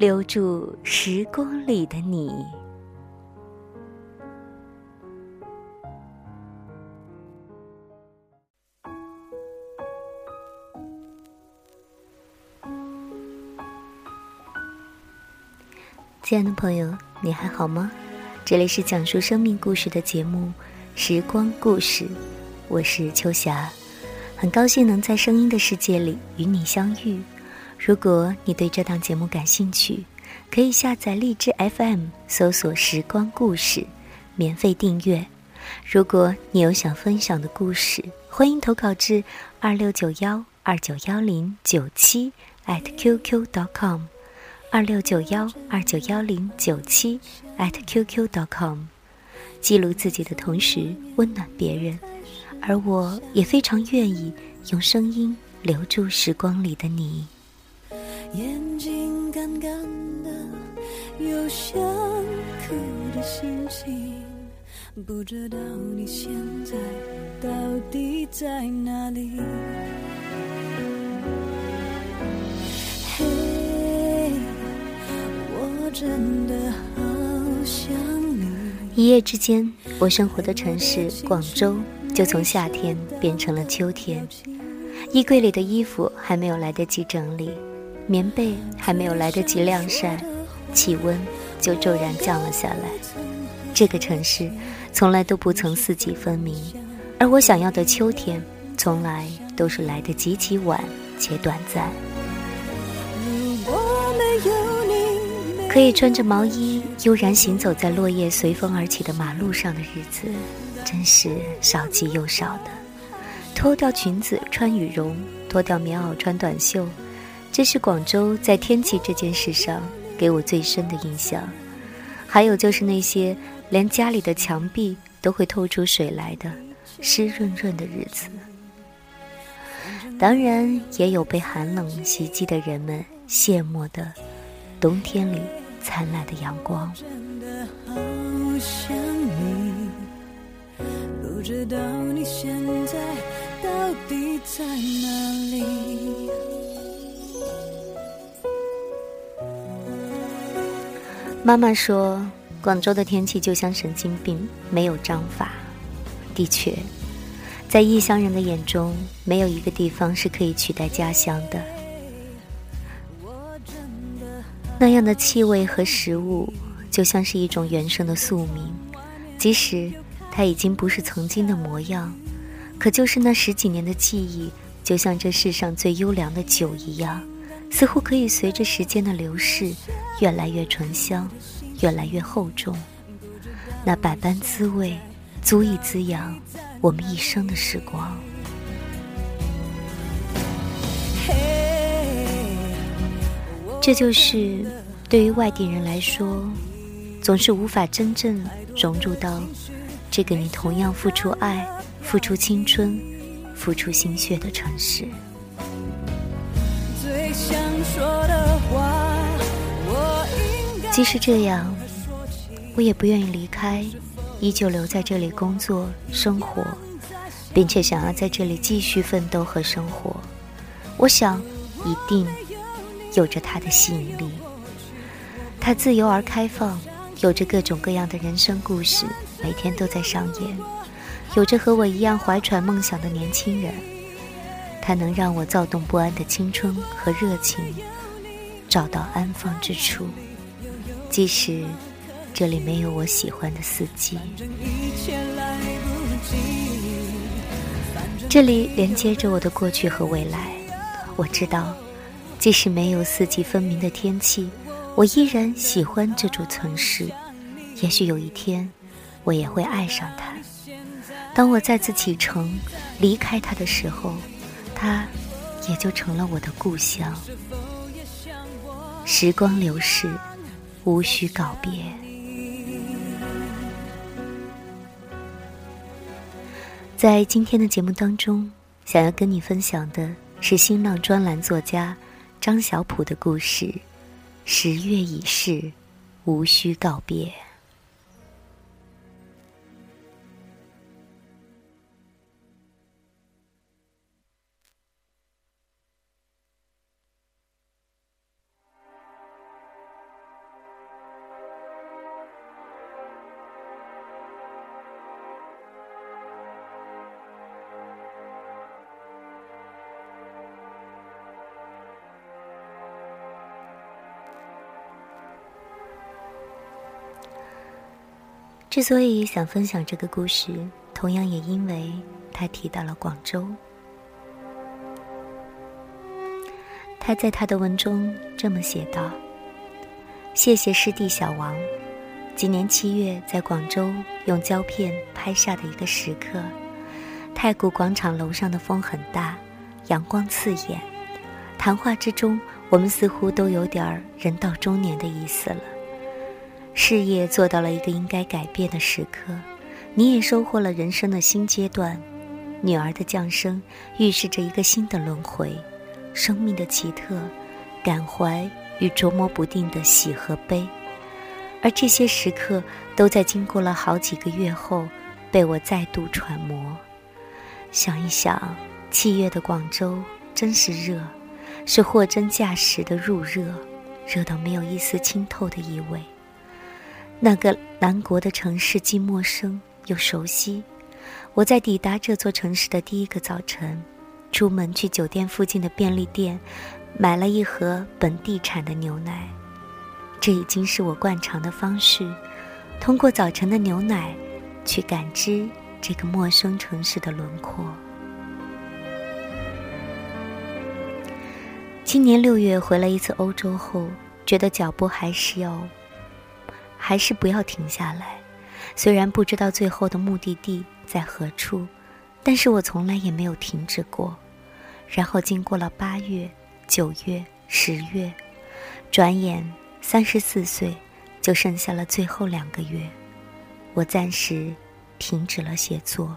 留住时光里的你。亲爱的朋友，你还好吗？这里是讲述生命故事的节目《时光故事》，我是秋霞，很高兴能在声音的世界里与你相遇。如果你对这档节目感兴趣，可以下载荔枝 FM，搜索“时光故事”，免费订阅。如果你有想分享的故事，欢迎投稿至二六九幺二九幺零九七 @QQ.com。二六九幺二九幺零九七 @QQ.com，记录自己的同时温暖别人，而我也非常愿意用声音留住时光里的你。眼睛干干的，有想哭的心情，不知道你现在到底在哪里。真的好想你。一夜之间，我生活的城市广州就从夏天变成了秋天。衣柜里的衣服还没有来得及整理，棉被还没有来得及晾晒，气温就骤然降了下来。这个城市从来都不曾四季分明，而我想要的秋天，从来都是来得极其晚且短暂。可以穿着毛衣悠然行走在落叶随风而起的马路上的日子，真是少极又少的。脱掉裙子穿羽绒，脱掉棉袄穿短袖，这是广州在天气这件事上给我最深的印象。还有就是那些连家里的墙壁都会透出水来的湿润润的日子。当然，也有被寒冷袭击的人们羡慕的冬天里。灿烂的阳光。妈妈说，广州的天气就像神经病，没有章法。的确，在异乡人的眼中，没有一个地方是可以取代家乡的。那样的气味和食物，就像是一种原生的宿命。即使它已经不是曾经的模样，可就是那十几年的记忆，就像这世上最优良的酒一样，似乎可以随着时间的流逝，越来越醇香，越来越厚重。那百般滋味，足以滋养我们一生的时光。这就是对于外地人来说，总是无法真正融入到这个你同样付出爱、付出青春、付出心血的城市。即使这样，我也不愿意离开，依旧留在这里工作、生活，并且想要在这里继续奋斗和生活。我想，一定。有着它的吸引力，它自由而开放，有着各种各样的人生故事，每天都在上演。有着和我一样怀揣梦想的年轻人，它能让我躁动不安的青春和热情找到安放之处，即使这里没有我喜欢的四季。这里连接着我的过去和未来，我知道。即使没有四季分明的天气，我依然喜欢这座城市。也许有一天，我也会爱上它。当我再次启程离开它的时候，它也就成了我的故乡。时光流逝，无需告别。在今天的节目当中，想要跟你分享的是新浪专栏作家张小普的故事：十月已逝，无需告别。之所以想分享这个故事，同样也因为他提到了广州。他在他的文中这么写道：“谢谢师弟小王，今年七月在广州用胶片拍下的一个时刻。太古广场楼上的风很大，阳光刺眼。谈话之中，我们似乎都有点人到中年的意思了。”事业做到了一个应该改变的时刻，你也收获了人生的新阶段。女儿的降生预示着一个新的轮回，生命的奇特，感怀与琢磨不定的喜和悲。而这些时刻都在经过了好几个月后，被我再度揣摩。想一想，七月的广州真是热，是货真价实的入热，热到没有一丝清透的意味。那个南国的城市既陌生又熟悉。我在抵达这座城市的第一个早晨，出门去酒店附近的便利店，买了一盒本地产的牛奶。这已经是我惯常的方式，通过早晨的牛奶，去感知这个陌生城市的轮廓。今年六月回了一次欧洲后，觉得脚步还是要。还是不要停下来。虽然不知道最后的目的地在何处，但是我从来也没有停止过。然后经过了八月、九月、十月，转眼三十四岁，就剩下了最后两个月。我暂时停止了写作，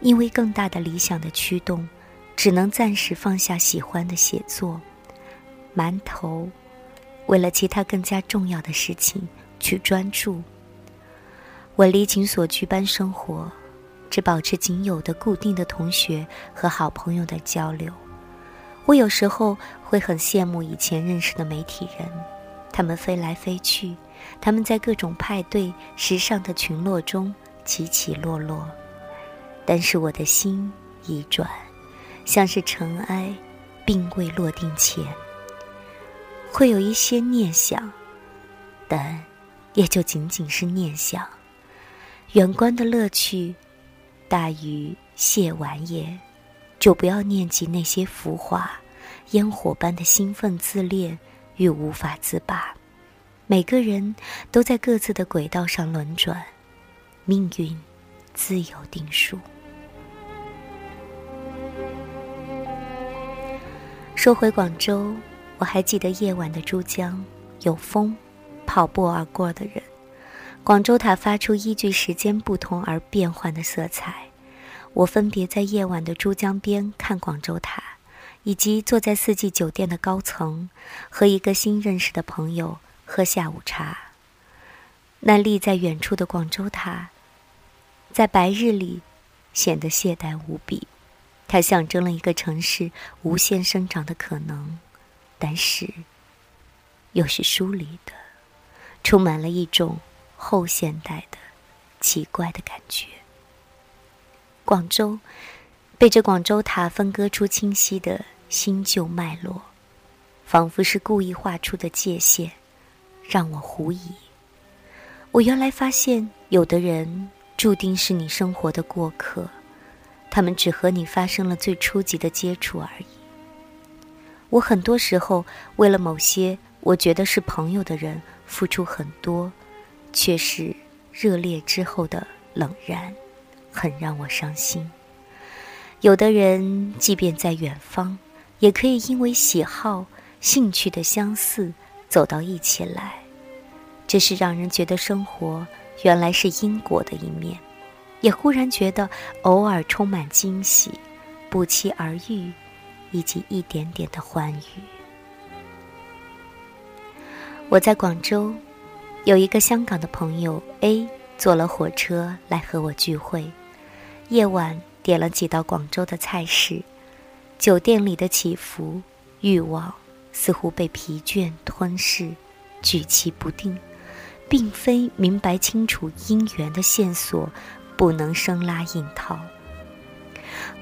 因为更大的理想的驱动，只能暂时放下喜欢的写作。馒头，为了其他更加重要的事情。去专注。我离情所居般生活，只保持仅有的固定的同学和好朋友的交流。我有时候会很羡慕以前认识的媒体人，他们飞来飞去，他们在各种派对、时尚的群落中起起落落。但是我的心已转，像是尘埃，并未落定前，会有一些念想，但。也就仅仅是念想，远观的乐趣大于亵玩也，就不要念及那些浮华、烟火般的兴奋自恋与无法自拔。每个人都在各自的轨道上轮转，命运自有定数。说回广州，我还记得夜晚的珠江有风。跑步而过的人，广州塔发出依据时间不同而变换的色彩。我分别在夜晚的珠江边看广州塔，以及坐在四季酒店的高层，和一个新认识的朋友喝下午茶。那立在远处的广州塔，在白日里显得懈怠无比。它象征了一个城市无限生长的可能，但是又是疏离的。充满了一种后现代的奇怪的感觉。广州被这广州塔分割出清晰的新旧脉络，仿佛是故意画出的界限，让我狐疑。我原来发现，有的人注定是你生活的过客，他们只和你发生了最初级的接触而已。我很多时候为了某些我觉得是朋友的人。付出很多，却是热烈之后的冷然，很让我伤心。有的人即便在远方，也可以因为喜好、兴趣的相似走到一起来，这是让人觉得生活原来是因果的一面，也忽然觉得偶尔充满惊喜，不期而遇，以及一点点的欢愉。我在广州，有一个香港的朋友 A 坐了火车来和我聚会，夜晚点了几道广州的菜式，酒店里的起伏、欲望似乎被疲倦吞噬，举棋不定。并非明白清楚姻缘的线索，不能生拉硬套。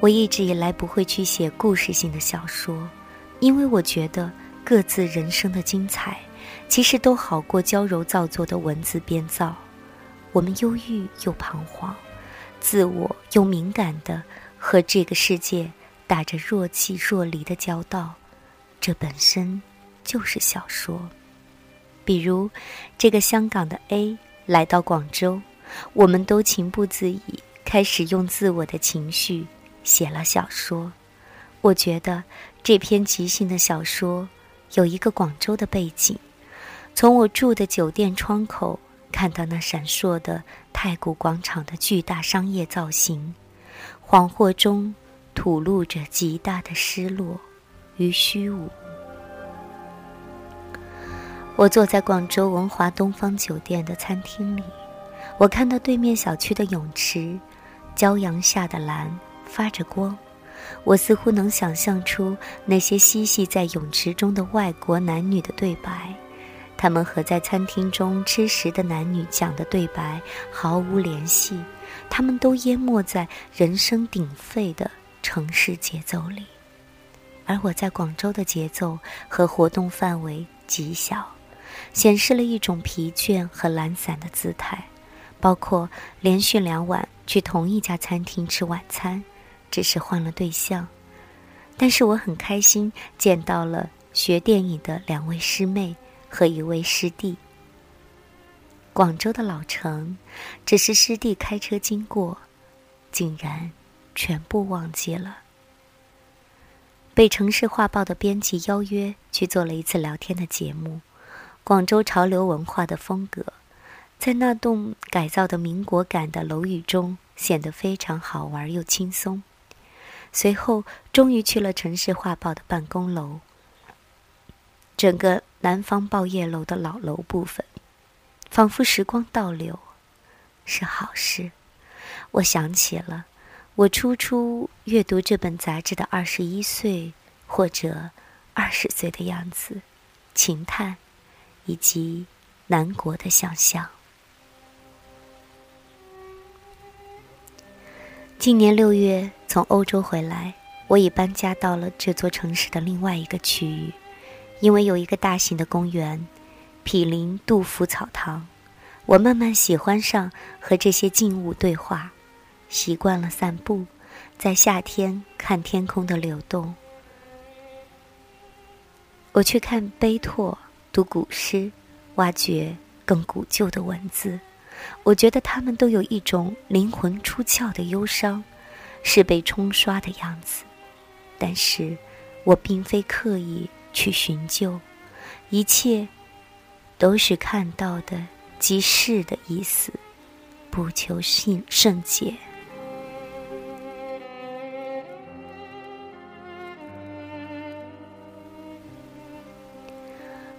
我一直以来不会去写故事性的小说，因为我觉得各自人生的精彩，其实都好过娇柔造作的文字编造。我们忧郁又彷徨，自我又敏感的和这个世界打着若即若离的交道，这本身就是小说。比如，这个香港的 A 来到广州，我们都情不自已，开始用自我的情绪写了小说。我觉得这篇即兴的小说有一个广州的背景，从我住的酒店窗口看到那闪烁的太古广场的巨大商业造型，恍惚中吐露着极大的失落与虚无。我坐在广州文华东方酒店的餐厅里，我看到对面小区的泳池，骄阳下的蓝发着光。我似乎能想象出那些嬉戏在泳池中的外国男女的对白，他们和在餐厅中吃食的男女讲的对白毫无联系，他们都淹没在人声鼎沸的城市节奏里，而我在广州的节奏和活动范围极小。显示了一种疲倦和懒散的姿态，包括连续两晚去同一家餐厅吃晚餐，只是换了对象。但是我很开心见到了学电影的两位师妹和一位师弟。广州的老城，只是师弟开车经过，竟然全部忘记了。被《城市画报》的编辑邀约去做了一次聊天的节目。广州潮流文化的风格，在那栋改造的民国感的楼宇中显得非常好玩又轻松。随后，终于去了《城市画报》的办公楼。整个南方报业楼的老楼部分，仿佛时光倒流，是好事。我想起了我初初阅读这本杂志的二十一岁或者二十岁的样子，情叹。以及南国的想象。今年六月从欧洲回来，我已搬家到了这座城市的另外一个区域，因为有一个大型的公园——毗邻杜甫草堂。我慢慢喜欢上和这些静物对话，习惯了散步，在夏天看天空的流动。我去看碑拓。读古诗，挖掘更古旧的文字，我觉得他们都有一种灵魂出窍的忧伤，是被冲刷的样子。但是，我并非刻意去寻救，一切都是看到的即是的意思，不求信圣洁。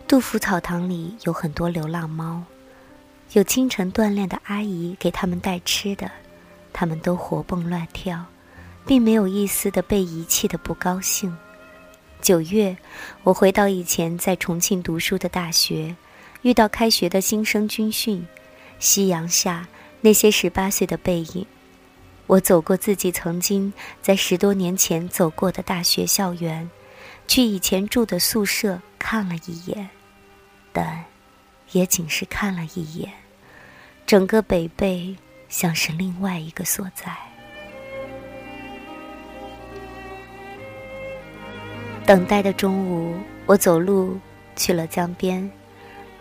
杜甫草堂里有很多流浪猫，有清晨锻炼的阿姨给他们带吃的，他们都活蹦乱跳，并没有一丝的被遗弃的不高兴。九月，我回到以前在重庆读书的大学，遇到开学的新生军训，夕阳下那些十八岁的背影，我走过自己曾经在十多年前走过的大学校园，去以前住的宿舍看了一眼。但，也仅是看了一眼，整个北碚像是另外一个所在。等待的中午，我走路去了江边，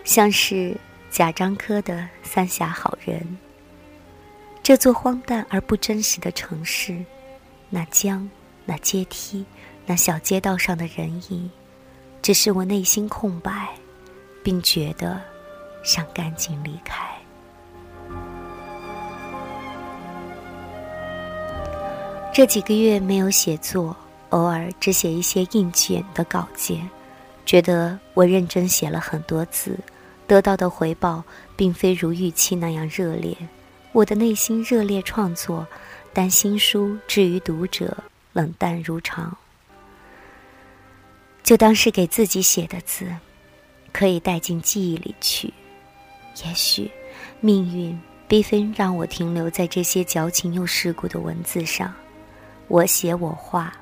像是贾樟柯的《三峡好人》。这座荒诞而不真实的城市，那江，那阶梯，那小街道上的人影，只是我内心空白。并觉得想赶紧离开。这几个月没有写作，偶尔只写一些应景的稿件，觉得我认真写了很多字，得到的回报并非如预期那样热烈。我的内心热烈创作，但新书至于读者冷淡如常。就当是给自己写的字，可以带进记忆里去。也许，命运并非让我停留在这些矫情又世故的文字上。我写我画，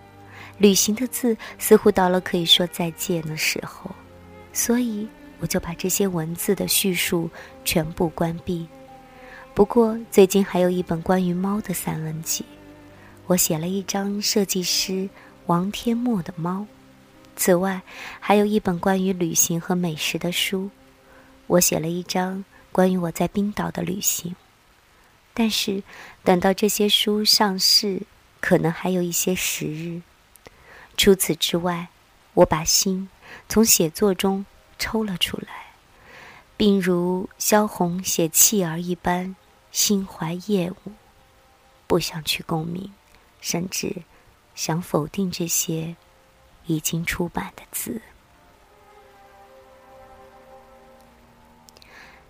旅行的字似乎到了可以说再见的时候，所以我就把这些文字的叙述全部关闭。不过最近还有一本关于猫的散文集，我写了一张设计师王天墨的猫。此外，还有一本关于旅行和美食的书，我写了一张关于我在冰岛的旅行。但是，等到这些书上市。可能还有一些时日。除此之外，我把心从写作中抽了出来，并如萧红写弃儿一般，心怀厌恶，不想去共鸣，甚至想否定这些已经出版的字。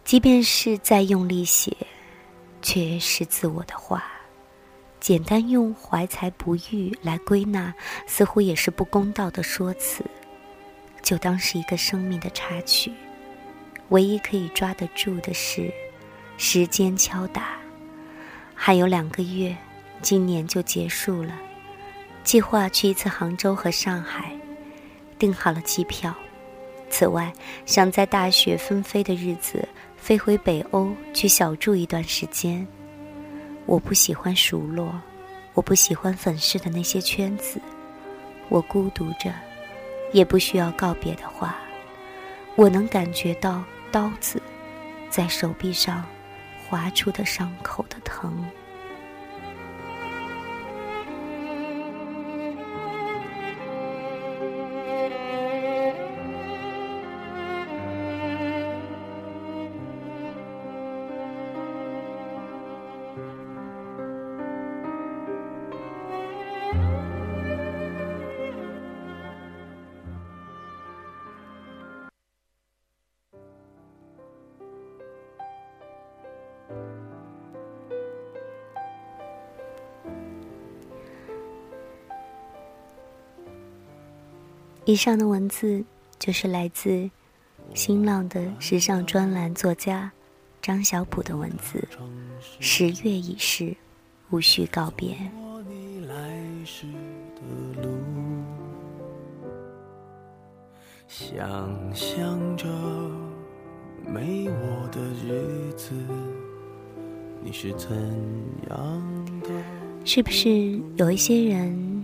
即便是再用力写，却是自我的话。简单用怀才不遇来归纳，似乎也是不公道的说辞。就当是一个生命的插曲，唯一可以抓得住的是，时间敲打，还有两个月，今年就结束了。计划去一次杭州和上海，订好了机票。此外，想在大雪纷飞的日子飞回北欧去小住一段时间。我不喜欢熟络，我不喜欢粉饰的那些圈子。我孤独着，也不需要告别的话。我能感觉到刀子在手臂上划出的伤口的疼。以上的文字就是来自新浪的时尚专栏作家张小普的文字。十月已逝，无需告别。想象着没我的日子，你是怎样的？是不是有一些人，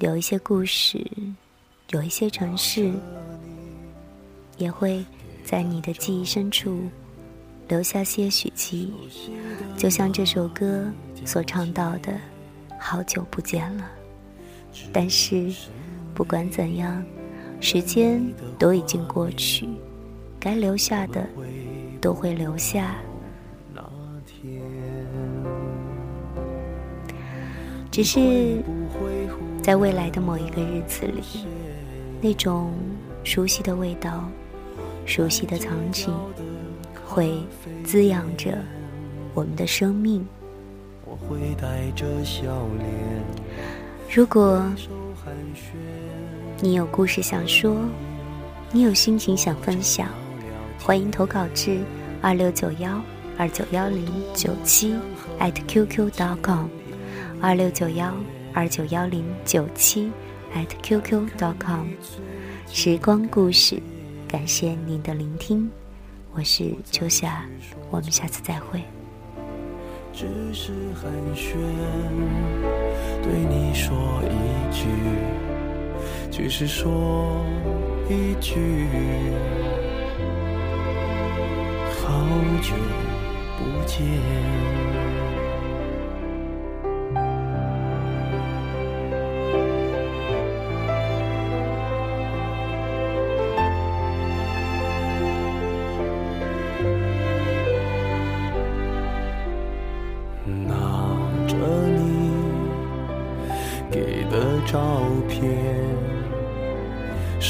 有一些故事？有一些城市，也会在你的记忆深处留下些许记忆，就像这首歌所唱到的：“好久不见了。”但是，不管怎样，时间都已经过去，该留下的都会留下。只是在未来的某一个日子里。那种熟悉的味道，熟悉的场景，会滋养着我们的生命。如果你有故事想说，你有心情想分享，欢迎投稿至二六九幺二九幺零九七艾特 qq dot com，二六九幺二九幺零九七。At qq dot com，时光故事，感谢您的聆听，我是秋夏，我们下次再会。只是寒暄，对你说一句，只是说一句，好久不见。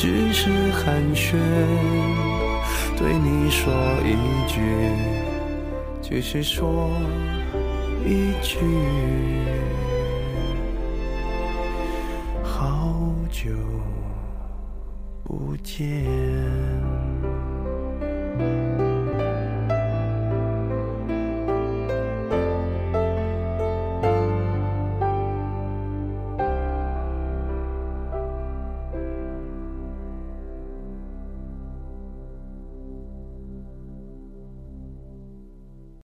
只是寒暄，对你说一句，只是说一句，好久不见。